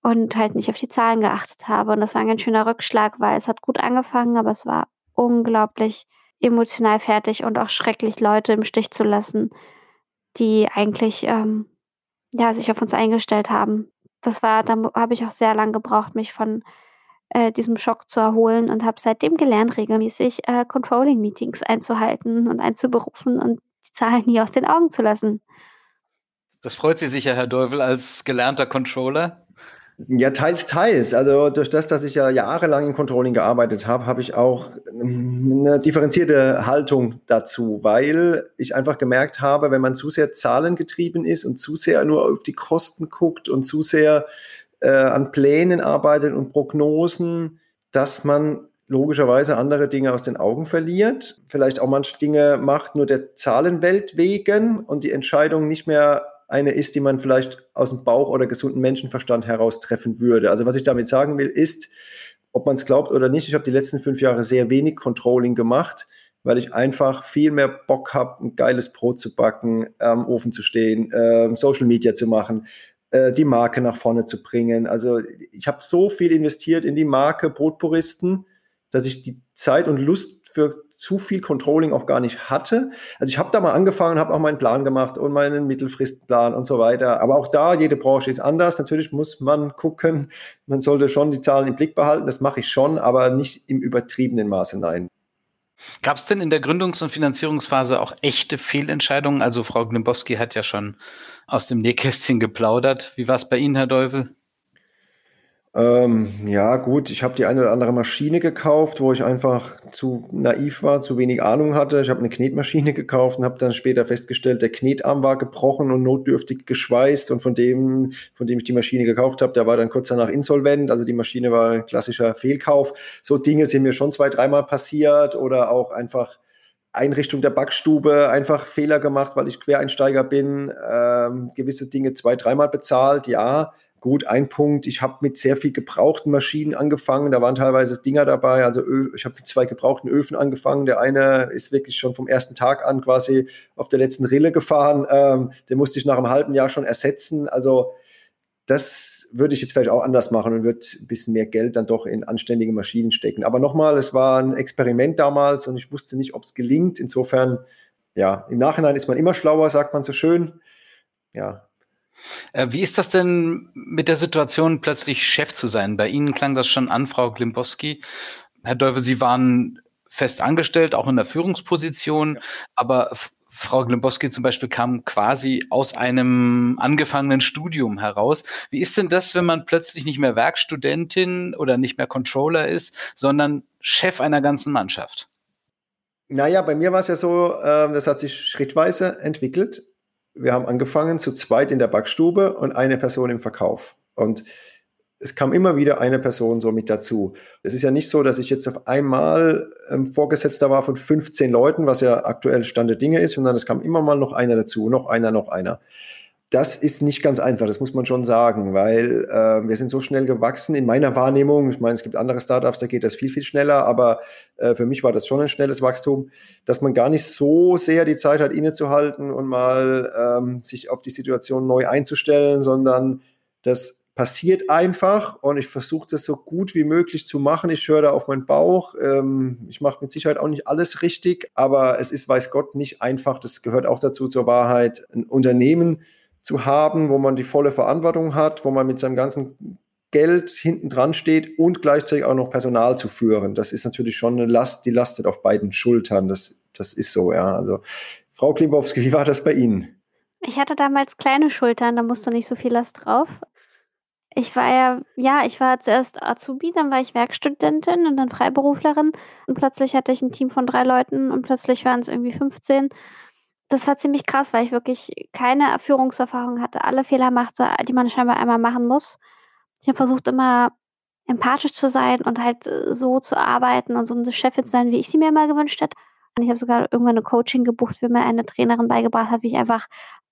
und halt nicht auf die Zahlen geachtet habe. Und das war ein ganz schöner Rückschlag, weil es hat gut angefangen, aber es war unglaublich emotional fertig und auch schrecklich, Leute im Stich zu lassen, die eigentlich ähm, ja, sich auf uns eingestellt haben. Das war, da habe ich auch sehr lange gebraucht, mich von äh, diesem Schock zu erholen und habe seitdem gelernt, regelmäßig äh, Controlling-Meetings einzuhalten und einzuberufen und die Zahlen nie aus den Augen zu lassen. Das freut Sie sicher, Herr Deuvel, als gelernter Controller. Ja, teils, teils. Also durch das, dass ich ja jahrelang im Controlling gearbeitet habe, habe ich auch eine differenzierte Haltung dazu, weil ich einfach gemerkt habe, wenn man zu sehr zahlengetrieben ist und zu sehr nur auf die Kosten guckt und zu sehr äh, an Plänen arbeitet und Prognosen, dass man logischerweise andere Dinge aus den Augen verliert, vielleicht auch manche Dinge macht nur der Zahlenwelt wegen und die Entscheidung nicht mehr eine ist, die man vielleicht aus dem Bauch oder gesunden Menschenverstand heraus treffen würde. Also was ich damit sagen will, ist, ob man es glaubt oder nicht, ich habe die letzten fünf Jahre sehr wenig Controlling gemacht, weil ich einfach viel mehr Bock habe, ein geiles Brot zu backen, am Ofen zu stehen, äh, Social Media zu machen, äh, die Marke nach vorne zu bringen. Also ich habe so viel investiert in die Marke Brotpuristen, dass ich die Zeit und Lust für zu viel Controlling auch gar nicht hatte. Also ich habe da mal angefangen, habe auch meinen Plan gemacht und meinen Mittelfristplan und so weiter. Aber auch da, jede Branche ist anders. Natürlich muss man gucken, man sollte schon die Zahlen im Blick behalten. Das mache ich schon, aber nicht im übertriebenen Maße, nein. Gab es denn in der Gründungs- und Finanzierungsphase auch echte Fehlentscheidungen? Also Frau Glimbowski hat ja schon aus dem Nähkästchen geplaudert. Wie war es bei Ihnen, Herr Deuvel? Ähm, ja, gut, ich habe die eine oder andere Maschine gekauft, wo ich einfach zu naiv war, zu wenig Ahnung hatte. Ich habe eine Knetmaschine gekauft und habe dann später festgestellt, der Knetarm war gebrochen und notdürftig geschweißt und von dem, von dem ich die Maschine gekauft habe, der war dann kurz danach insolvent. Also die Maschine war ein klassischer Fehlkauf. So Dinge sind mir schon zwei, dreimal passiert oder auch einfach Einrichtung der Backstube einfach Fehler gemacht, weil ich Quereinsteiger bin, ähm, gewisse Dinge zwei, dreimal bezahlt, ja Gut, ein Punkt, ich habe mit sehr viel gebrauchten Maschinen angefangen, da waren teilweise Dinger dabei, also Ö ich habe mit zwei gebrauchten Öfen angefangen, der eine ist wirklich schon vom ersten Tag an quasi auf der letzten Rille gefahren, ähm, den musste ich nach einem halben Jahr schon ersetzen, also das würde ich jetzt vielleicht auch anders machen und würde ein bisschen mehr Geld dann doch in anständige Maschinen stecken. Aber nochmal, es war ein Experiment damals und ich wusste nicht, ob es gelingt. Insofern, ja, im Nachhinein ist man immer schlauer, sagt man so schön. Ja, wie ist das denn mit der Situation, plötzlich Chef zu sein? Bei Ihnen klang das schon an, Frau Glimbowski. Herr Deuvel, Sie waren fest angestellt, auch in der Führungsposition, ja. aber Frau Glimbowski zum Beispiel kam quasi aus einem angefangenen Studium heraus. Wie ist denn das, wenn man plötzlich nicht mehr Werkstudentin oder nicht mehr Controller ist, sondern Chef einer ganzen Mannschaft? Naja, bei mir war es ja so, äh, das hat sich schrittweise entwickelt wir haben angefangen zu zweit in der Backstube und eine Person im Verkauf. Und es kam immer wieder eine Person so mit dazu. Es ist ja nicht so, dass ich jetzt auf einmal ähm, Vorgesetzter war von 15 Leuten, was ja aktuell Stand der Dinge ist, sondern es kam immer mal noch einer dazu, noch einer, noch einer das ist nicht ganz einfach, das muss man schon sagen, weil äh, wir sind so schnell gewachsen in meiner Wahrnehmung. Ich meine, es gibt andere Startups, da geht das viel, viel schneller, aber äh, für mich war das schon ein schnelles Wachstum, dass man gar nicht so sehr die Zeit hat, innezuhalten und mal ähm, sich auf die Situation neu einzustellen, sondern das passiert einfach und ich versuche das so gut wie möglich zu machen. Ich höre da auf meinen Bauch. Ähm, ich mache mit Sicherheit auch nicht alles richtig, aber es ist, weiß Gott, nicht einfach. Das gehört auch dazu zur Wahrheit. Ein Unternehmen, zu haben, wo man die volle Verantwortung hat, wo man mit seinem ganzen Geld hinten dran steht und gleichzeitig auch noch Personal zu führen. Das ist natürlich schon eine Last, die lastet auf beiden Schultern. Das, das ist so, ja. Also, Frau Klimbowski, *laughs* wie war das bei Ihnen? Ich hatte damals kleine Schultern, da musste nicht so viel Last drauf. Ich war ja, ja, ich war zuerst Azubi, dann war ich Werkstudentin und dann Freiberuflerin und plötzlich hatte ich ein Team von drei Leuten und plötzlich waren es irgendwie 15 das war ziemlich krass, weil ich wirklich keine Führungserfahrung hatte, alle Fehler machte, die man scheinbar einmal machen muss. Ich habe versucht, immer empathisch zu sein und halt äh, so zu arbeiten und so eine Chefin zu sein, wie ich sie mir immer gewünscht hätte. Und ich habe sogar irgendwann eine Coaching gebucht, wie mir eine Trainerin beigebracht hat, wie ich einfach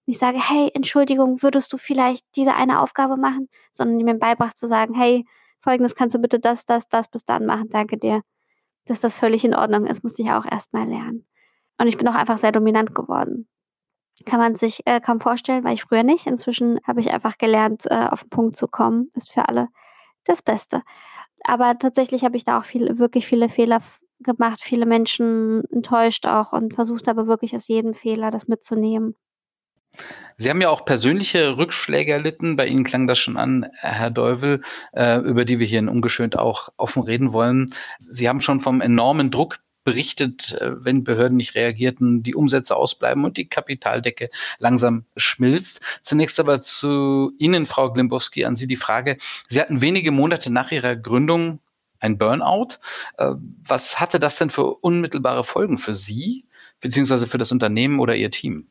nicht sage, hey, Entschuldigung, würdest du vielleicht diese eine Aufgabe machen, sondern die mir beibracht zu sagen, hey, folgendes kannst du bitte das, das, das bis dann machen, danke dir. Dass das völlig in Ordnung ist, musste ich auch erstmal lernen. Und ich bin auch einfach sehr dominant geworden. Kann man sich äh, kaum vorstellen, weil ich früher nicht. Inzwischen habe ich einfach gelernt, äh, auf den Punkt zu kommen. Ist für alle das Beste. Aber tatsächlich habe ich da auch viel, wirklich viele Fehler gemacht, viele Menschen enttäuscht auch und versucht aber wirklich aus jedem Fehler das mitzunehmen. Sie haben ja auch persönliche Rückschläge erlitten. Bei Ihnen klang das schon an, Herr Deuvel, äh, über die wir hier in Ungeschönt auch offen reden wollen. Sie haben schon vom enormen Druck berichtet, äh, wenn Behörden nicht reagierten, die Umsätze ausbleiben und die Kapitaldecke langsam schmilzt. Zunächst aber zu Ihnen, Frau Glimbowski, an Sie die Frage. Sie hatten wenige Monate nach Ihrer Gründung ein Burnout. Äh, was hatte das denn für unmittelbare Folgen für Sie, beziehungsweise für das Unternehmen oder Ihr Team?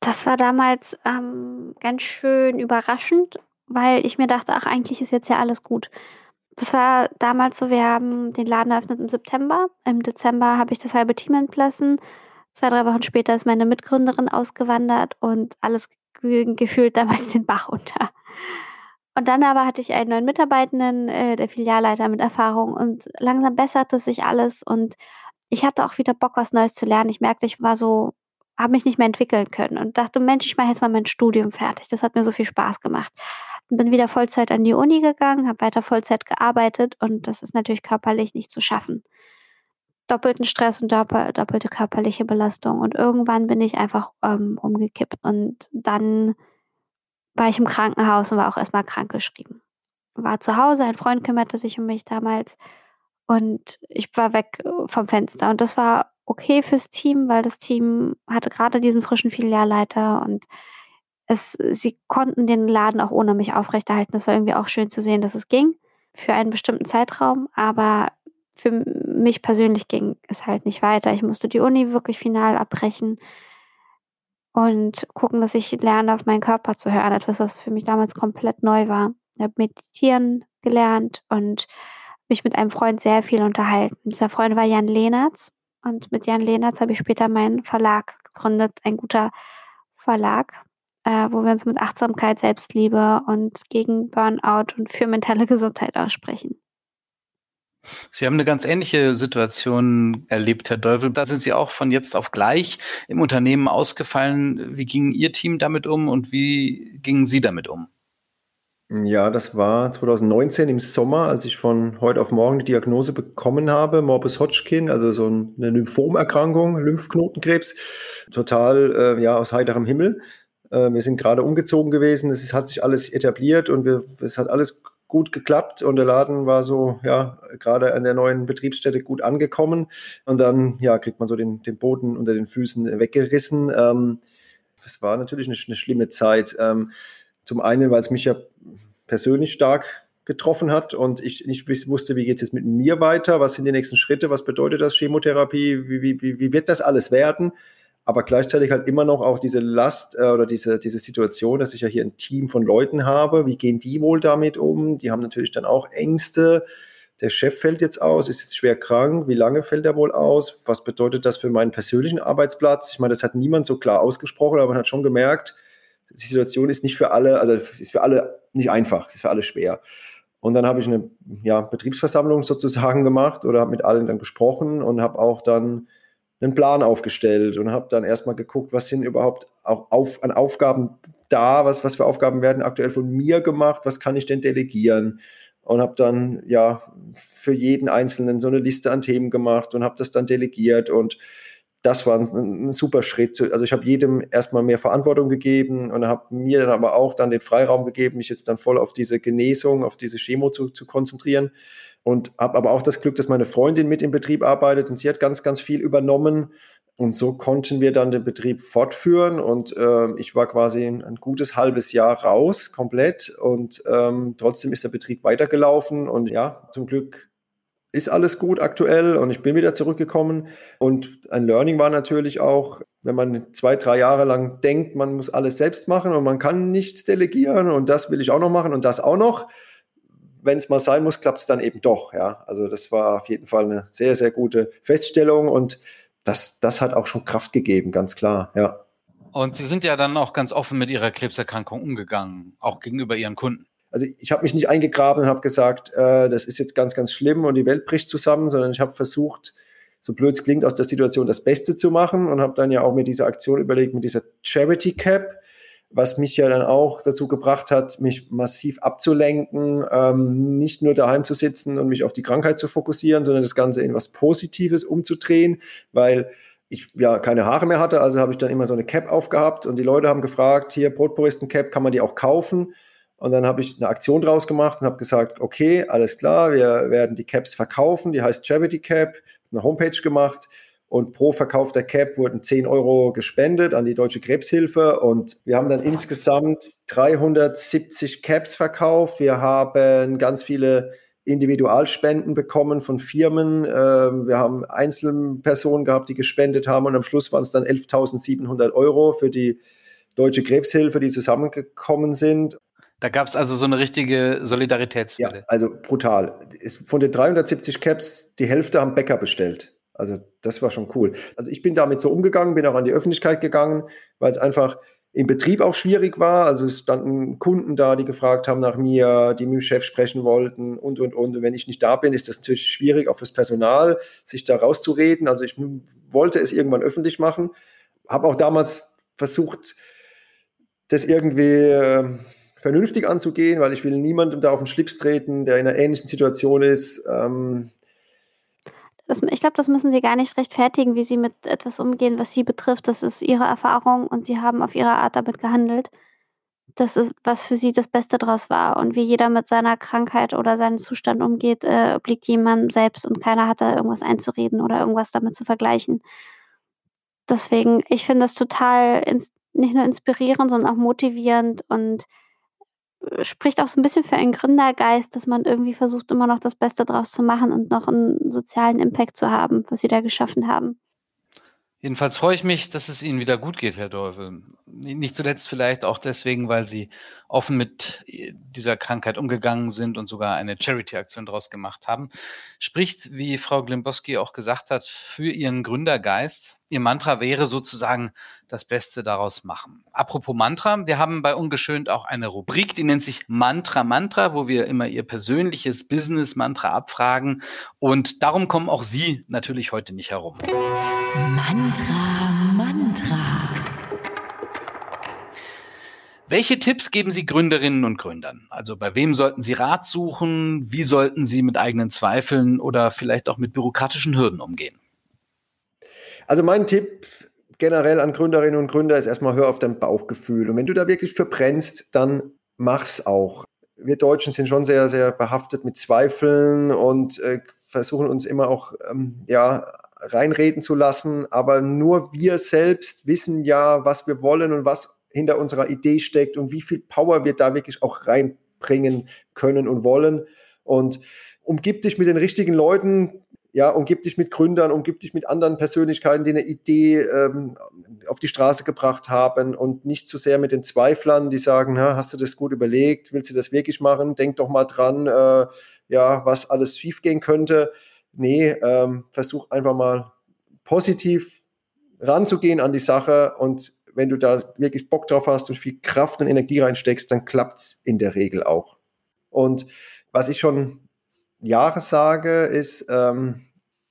Das war damals ähm, ganz schön überraschend, weil ich mir dachte, ach, eigentlich ist jetzt ja alles gut. Das war damals so, wir haben den Laden eröffnet im September. Im Dezember habe ich das halbe Team entlassen. Zwei, drei Wochen später ist meine Mitgründerin ausgewandert und alles gefühlt damals den Bach unter. Und dann aber hatte ich einen neuen Mitarbeitenden, äh, der Filialleiter mit Erfahrung und langsam besserte sich alles und ich hatte auch wieder Bock, was Neues zu lernen. Ich merkte, ich war so, habe mich nicht mehr entwickeln können und dachte, Mensch, ich mache jetzt mal mein Studium fertig. Das hat mir so viel Spaß gemacht bin wieder Vollzeit an die Uni gegangen, habe weiter Vollzeit gearbeitet und das ist natürlich körperlich nicht zu schaffen. Doppelten Stress und doppelte körperliche Belastung. Und irgendwann bin ich einfach ähm, umgekippt und dann war ich im Krankenhaus und war auch erstmal krankgeschrieben. War zu Hause, ein Freund kümmerte sich um mich damals und ich war weg vom Fenster. Und das war okay fürs Team, weil das Team hatte gerade diesen frischen Filialleiter und es, sie konnten den Laden auch ohne mich aufrechterhalten. Das war irgendwie auch schön zu sehen, dass es ging für einen bestimmten Zeitraum. Aber für mich persönlich ging es halt nicht weiter. Ich musste die Uni wirklich final abbrechen und gucken, dass ich lerne, auf meinen Körper zu hören. Etwas, was für mich damals komplett neu war. Ich habe meditieren gelernt und mich mit einem Freund sehr viel unterhalten. Dieser Freund war Jan Lehnertz und mit Jan Lehnertz habe ich später meinen Verlag gegründet, ein guter Verlag, äh, wo wir uns mit Achtsamkeit, Selbstliebe und gegen Burnout und für mentale Gesundheit aussprechen. Sie haben eine ganz ähnliche Situation erlebt, Herr Deuvel. Da sind Sie auch von jetzt auf gleich im Unternehmen ausgefallen. Wie ging Ihr Team damit um und wie gingen Sie damit um? Ja, das war 2019 im Sommer, als ich von heute auf morgen die Diagnose bekommen habe, Morbus Hodgkin, also so eine Lymphomerkrankung, Lymphknotenkrebs, total äh, ja aus heiterem Himmel. Äh, wir sind gerade umgezogen gewesen, es hat sich alles etabliert und wir, es hat alles gut geklappt und der Laden war so, ja, gerade an der neuen Betriebsstätte gut angekommen. Und dann, ja, kriegt man so den, den Boden unter den Füßen weggerissen. Ähm, das war natürlich eine, eine schlimme Zeit. Ähm, zum einen, weil es mich ja persönlich stark getroffen hat und ich nicht wusste, wie geht es jetzt mit mir weiter, was sind die nächsten Schritte, was bedeutet das Chemotherapie, wie, wie, wie wird das alles werden aber gleichzeitig halt immer noch auch diese Last äh, oder diese, diese Situation, dass ich ja hier ein Team von Leuten habe. Wie gehen die wohl damit um? Die haben natürlich dann auch Ängste. Der Chef fällt jetzt aus, ist jetzt schwer krank. Wie lange fällt er wohl aus? Was bedeutet das für meinen persönlichen Arbeitsplatz? Ich meine, das hat niemand so klar ausgesprochen, aber man hat schon gemerkt, die Situation ist nicht für alle, also ist für alle nicht einfach, ist für alle schwer. Und dann habe ich eine ja, Betriebsversammlung sozusagen gemacht oder habe mit allen dann gesprochen und habe auch dann einen Plan aufgestellt und habe dann erstmal geguckt, was sind überhaupt auch auf, an Aufgaben da, was, was für Aufgaben werden aktuell von mir gemacht, was kann ich denn delegieren und habe dann ja für jeden Einzelnen so eine Liste an Themen gemacht und habe das dann delegiert und das war ein, ein super Schritt. Also ich habe jedem erstmal mehr Verantwortung gegeben und habe mir dann aber auch dann den Freiraum gegeben, mich jetzt dann voll auf diese Genesung, auf diese Chemo zu, zu konzentrieren und habe aber auch das Glück, dass meine Freundin mit im Betrieb arbeitet und sie hat ganz, ganz viel übernommen. Und so konnten wir dann den Betrieb fortführen und äh, ich war quasi ein, gutes halbes Jahr raus, komplett. Und ähm, trotzdem ist der Betrieb weitergelaufen und ja, zum Glück ist alles gut aktuell und ich bin wieder zurückgekommen. Und ein Learning war natürlich auch, wenn man zwei, drei Jahre lang denkt, man muss alles selbst machen und man kann nichts delegieren und das will ich auch noch machen und das auch noch wenn es mal sein muss, klappt es dann eben doch. Ja, also das war auf jeden Fall eine sehr, sehr gute Feststellung und das, das hat auch schon Kraft gegeben, ganz klar. Ja. Und Sie sind ja dann auch ganz offen mit Ihrer Krebserkrankung umgegangen, auch gegenüber Ihren Kunden. Also ich habe mich nicht eingegraben und habe gesagt, äh, das ist jetzt ganz, ganz schlimm und die Welt bricht zusammen, sondern ich habe versucht, so blöd es klingt, aus der Situation das Beste zu machen und habe dann ja auch mit dieser Aktion überlegt, mit dieser Charity Cap, was mich ja dann auch dazu gebracht hat, mich massiv abzulenken, ähm, nicht nur daheim zu sitzen und mich auf die Krankheit zu fokussieren, sondern das Ganze in was Positives umzudrehen, weil ich ja keine Haare mehr hatte, also habe ich dann immer so eine Cap aufgehabt und die Leute haben gefragt, hier Brotpuristen Cap, kann man die auch kaufen? Und dann habe ich eine Aktion draus gemacht und habe gesagt, okay, alles klar, wir werden die Caps verkaufen, die heißt Charity Cap, eine Homepage gemacht und pro verkaufter Cap wurden 10 Euro gespendet an die Deutsche Krebshilfe und wir haben dann insgesamt 370 Caps verkauft. Wir haben ganz viele Individualspenden bekommen von Firmen. Ähm, wir haben Einzelpersonen gehabt, die gespendet haben und am Schluss waren es dann 11.700 Euro für die Deutsche Krebshilfe, die zusammengekommen sind. Da gab es also so eine richtige Solidaritätswelle. Ja, also brutal. Von den 370 Caps, die Hälfte haben Bäcker bestellt. Also das war schon cool. Also ich bin damit so umgegangen, bin auch an die Öffentlichkeit gegangen, weil es einfach im Betrieb auch schwierig war. Also es standen Kunden da, die gefragt haben nach mir, die mit dem Chef sprechen wollten und, und, und. Und wenn ich nicht da bin, ist das natürlich schwierig, auch fürs Personal, sich da rauszureden. Also ich wollte es irgendwann öffentlich machen. Habe auch damals versucht, das irgendwie äh, vernünftig anzugehen, weil ich will niemandem da auf den Schlips treten, der in einer ähnlichen Situation ist. Ähm, das, ich glaube, das müssen Sie gar nicht rechtfertigen, wie Sie mit etwas umgehen, was Sie betrifft. Das ist Ihre Erfahrung und Sie haben auf Ihre Art damit gehandelt. Das ist, was für Sie das Beste daraus war. Und wie jeder mit seiner Krankheit oder seinem Zustand umgeht, äh, obliegt jemandem selbst und keiner hat da irgendwas einzureden oder irgendwas damit zu vergleichen. Deswegen, ich finde das total nicht nur inspirierend, sondern auch motivierend und spricht auch so ein bisschen für einen Gründergeist, dass man irgendwie versucht, immer noch das Beste draus zu machen und noch einen sozialen Impact zu haben, was sie da geschaffen haben. Jedenfalls freue ich mich, dass es Ihnen wieder gut geht, Herr Teufel. Nicht zuletzt vielleicht auch deswegen, weil Sie offen mit dieser Krankheit umgegangen sind und sogar eine Charity-Aktion daraus gemacht haben. Spricht, wie Frau Glimbowski auch gesagt hat, für Ihren Gründergeist. Ihr Mantra wäre sozusagen das Beste daraus machen. Apropos Mantra, wir haben bei Ungeschönt auch eine Rubrik, die nennt sich Mantra Mantra, wo wir immer Ihr persönliches Business-Mantra abfragen. Und darum kommen auch Sie natürlich heute nicht herum. Mantra, Mantra. Welche Tipps geben Sie Gründerinnen und Gründern? Also bei wem sollten Sie Rat suchen? Wie sollten Sie mit eigenen Zweifeln oder vielleicht auch mit bürokratischen Hürden umgehen? Also mein Tipp generell an Gründerinnen und Gründer ist erstmal hör auf dein Bauchgefühl. Und wenn du da wirklich verbrennst, dann mach's auch. Wir Deutschen sind schon sehr, sehr behaftet mit Zweifeln und äh, versuchen uns immer auch ähm, ja, reinreden zu lassen, aber nur wir selbst wissen ja, was wir wollen und was hinter unserer Idee steckt und wie viel Power wir da wirklich auch reinbringen können und wollen. Und umgib dich mit den richtigen Leuten, ja, umgib dich mit Gründern, umgib dich mit anderen Persönlichkeiten, die eine Idee ähm, auf die Straße gebracht haben und nicht zu sehr mit den Zweiflern, die sagen, hast du das gut überlegt, willst du das wirklich machen, denk doch mal dran, äh, ja, was alles schiefgehen könnte. Nee, ähm, versuch einfach mal positiv ranzugehen an die Sache und wenn du da wirklich Bock drauf hast und viel Kraft und Energie reinsteckst, dann klappt es in der Regel auch. Und was ich schon Jahre sage, ist, ähm,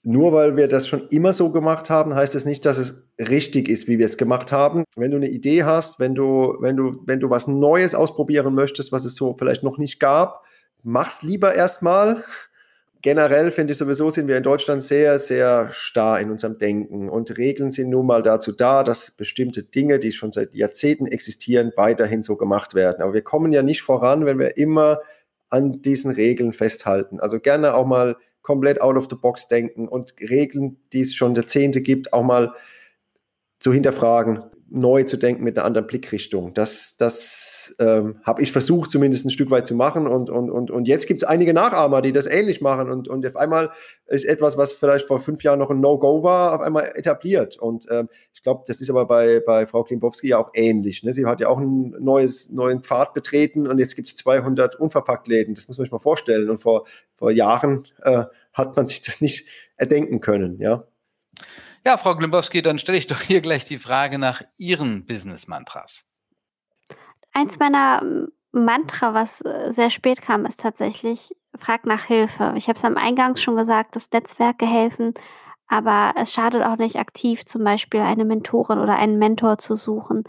nur weil wir das schon immer so gemacht haben, heißt es das nicht, dass es richtig ist, wie wir es gemacht haben. Wenn du eine Idee hast, wenn du, wenn du, wenn du was Neues ausprobieren möchtest, was es so vielleicht noch nicht gab, mach's lieber erstmal generell finde ich sowieso, sind wir in Deutschland sehr, sehr starr in unserem Denken. Und Regeln sind nun mal dazu da, dass bestimmte Dinge, die schon seit Jahrzehnten existieren, weiterhin so gemacht werden. Aber wir kommen ja nicht voran, wenn wir immer an diesen Regeln festhalten. Also gerne auch mal komplett out of the box denken und Regeln, die es schon Jahrzehnte gibt, auch mal zu hinterfragen neu zu denken mit einer anderen Blickrichtung. Das, das ähm, habe ich versucht, zumindest ein Stück weit zu machen. Und, und, und, und jetzt gibt es einige Nachahmer, die das ähnlich machen. Und, und auf einmal ist etwas, was vielleicht vor fünf Jahren noch ein No-Go war, auf einmal etabliert. Und ähm, ich glaube, das ist aber bei, bei Frau Klimbowski ja auch ähnlich. Ne? Sie hat ja auch einen neues, neuen Pfad betreten und jetzt gibt es 200 Unverpacktläden. Das muss man sich mal vorstellen. Und vor, vor Jahren äh, hat man sich das nicht erdenken können. Ja. Ja, Frau Glimbowski, dann stelle ich doch hier gleich die Frage nach Ihren Business-Mantras. Eins meiner ähm, Mantra, was äh, sehr spät kam, ist tatsächlich, frag nach Hilfe. Ich habe es am Eingang schon gesagt, dass Netzwerke helfen, aber es schadet auch nicht aktiv, zum Beispiel eine Mentorin oder einen Mentor zu suchen.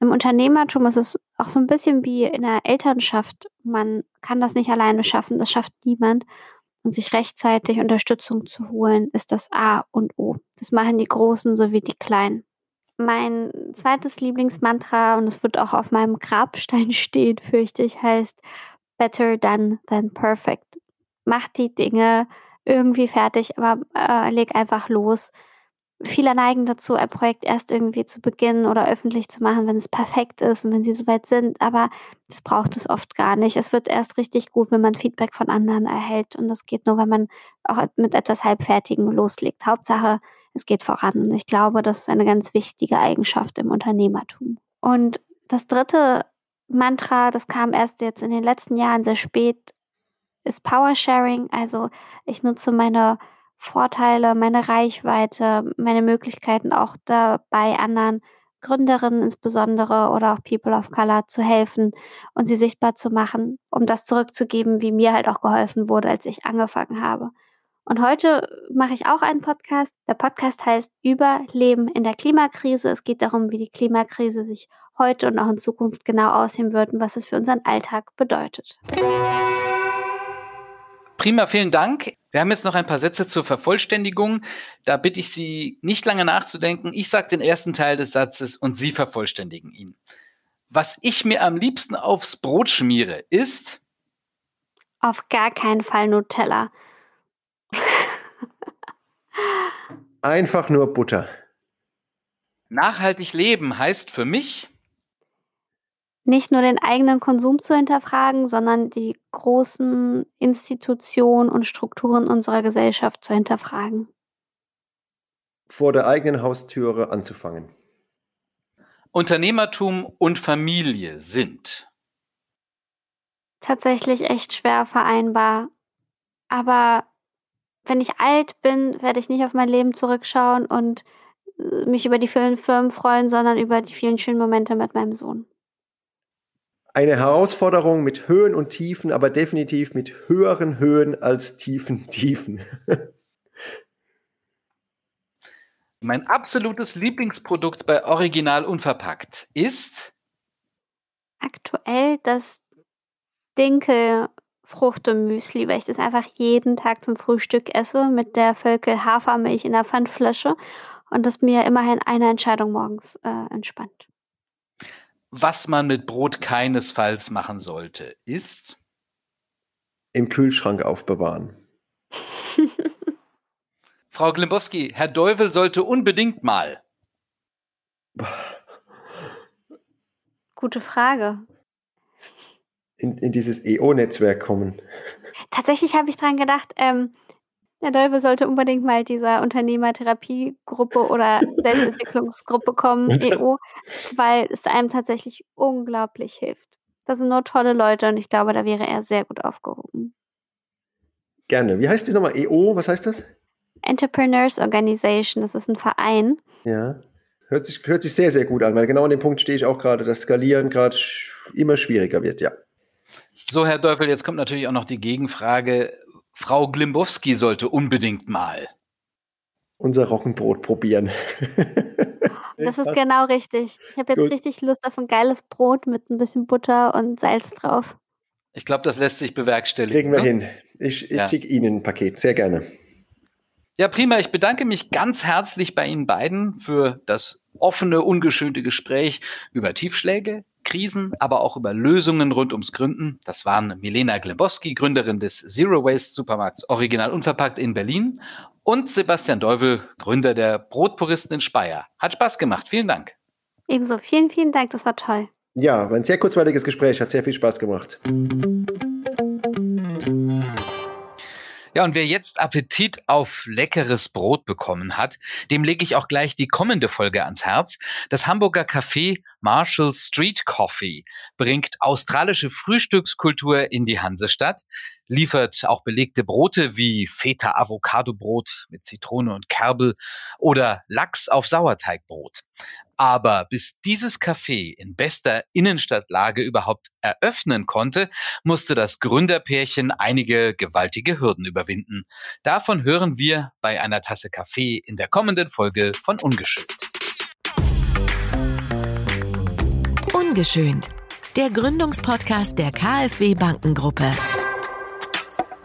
Im Unternehmertum ist es auch so ein bisschen wie in der Elternschaft. Man kann das nicht alleine schaffen, das schafft niemand und sich rechtzeitig Unterstützung zu holen, ist das A und O. Das machen die Großen sowie die Kleinen. Mein zweites Lieblingsmantra, und es wird auch auf meinem Grabstein *laughs* stehen, fürchte ich, heißt Better done than perfect. Mach die Dinge irgendwie fertig, aber äh, leg einfach los. Viele neigen dazu, ein Projekt erst irgendwie zu beginnen oder öffentlich zu machen, wenn es perfekt ist und wenn sie soweit sind. Aber das braucht es oft gar nicht. Es wird erst richtig gut, wenn man Feedback von anderen erhält. Und das geht nur, wenn man auch mit etwas Halbfertigem loslegt. Hauptsache, es geht voran. Und ich glaube, das ist eine ganz wichtige Eigenschaft im Unternehmertum. Und das dritte Mantra, das kam erst jetzt in den letzten Jahren sehr spät, ist Power Sharing. Also ich nutze meine Vorteile, meine Reichweite, meine Möglichkeiten auch dabei, anderen Gründerinnen insbesondere oder auch People of Color zu helfen und sie sichtbar zu machen, um das zurückzugeben, wie mir halt auch geholfen wurde, als ich angefangen habe. Und heute mache ich auch einen Podcast. Der Podcast heißt Überleben in der Klimakrise. Es geht darum, wie die Klimakrise sich heute und auch in Zukunft genau aussehen wird und was es für unseren Alltag bedeutet. Prima, vielen Dank. Wir haben jetzt noch ein paar Sätze zur Vervollständigung. Da bitte ich Sie, nicht lange nachzudenken. Ich sage den ersten Teil des Satzes und Sie vervollständigen ihn. Was ich mir am liebsten aufs Brot schmiere, ist auf gar keinen Fall Nutella. Einfach nur Butter. Nachhaltig leben heißt für mich nicht nur den eigenen Konsum zu hinterfragen, sondern die großen Institutionen und Strukturen unserer Gesellschaft zu hinterfragen. Vor der eigenen Haustüre anzufangen. Unternehmertum und Familie sind tatsächlich echt schwer vereinbar. Aber wenn ich alt bin, werde ich nicht auf mein Leben zurückschauen und äh, mich über die vielen Firmen freuen, sondern über die vielen schönen Momente mit meinem Sohn eine Herausforderung mit Höhen und Tiefen, aber definitiv mit höheren Höhen als tiefen *laughs* Tiefen. mein absolutes Lieblingsprodukt bei Original Unverpackt ist aktuell das Dinkelfruchtemüsli, weil ich das einfach jeden Tag zum Frühstück esse mit der Völkel Hafermilch in der Pfandflasche und das mir immerhin eine Entscheidung morgens äh, entspannt was man mit Brot keinesfalls machen sollte, ist im Kühlschrank aufbewahren. *laughs* Frau Glimbowski, Herr Deuvel sollte unbedingt mal. Gute Frage. In, in dieses EO-Netzwerk kommen. Tatsächlich habe ich dran gedacht, ähm, der Teufel sollte unbedingt mal dieser Unternehmertherapiegruppe oder Selbstentwicklungsgruppe kommen, *laughs* EO, weil es einem tatsächlich unglaublich hilft. Das sind nur tolle Leute und ich glaube, da wäre er sehr gut aufgehoben. Gerne. Wie heißt das nochmal? EO, was heißt das? Entrepreneurs Organization, das ist ein Verein. Ja, hört sich, hört sich sehr, sehr gut an, weil genau an dem Punkt stehe ich auch gerade, dass Skalieren gerade immer schwieriger wird, ja. So, Herr Teufel, jetzt kommt natürlich auch noch die Gegenfrage. Frau Glimbowski sollte unbedingt mal unser Roggenbrot probieren. *laughs* das ist genau richtig. Ich habe jetzt Gut. richtig Lust auf ein geiles Brot mit ein bisschen Butter und Salz drauf. Ich glaube, das lässt sich bewerkstelligen. Kriegen wir ne? hin. Ich, ich ja. schicke Ihnen ein Paket. Sehr gerne. Ja, prima. Ich bedanke mich ganz herzlich bei Ihnen beiden für das offene, ungeschönte Gespräch über Tiefschläge, Krisen, aber auch über Lösungen rund ums Gründen. Das waren Milena Glebowski, Gründerin des Zero Waste Supermarkts Original Unverpackt in Berlin und Sebastian Deuvel, Gründer der Brotpuristen in Speyer. Hat Spaß gemacht. Vielen Dank. Ebenso. Vielen, vielen Dank. Das war toll. Ja, war ein sehr kurzweiliges Gespräch. Hat sehr viel Spaß gemacht. Ja, und wer jetzt Appetit auf leckeres Brot bekommen hat, dem lege ich auch gleich die kommende Folge ans Herz. Das Hamburger Café Marshall Street Coffee bringt australische Frühstückskultur in die Hansestadt, liefert auch belegte Brote wie Feta Avocado Brot mit Zitrone und Kerbel oder Lachs auf Sauerteigbrot. Aber bis dieses Café in bester Innenstadtlage überhaupt eröffnen konnte, musste das Gründerpärchen einige gewaltige Hürden überwinden. Davon hören wir bei einer Tasse Kaffee in der kommenden Folge von Ungeschönt. Ungeschönt. Der Gründungspodcast der KfW Bankengruppe.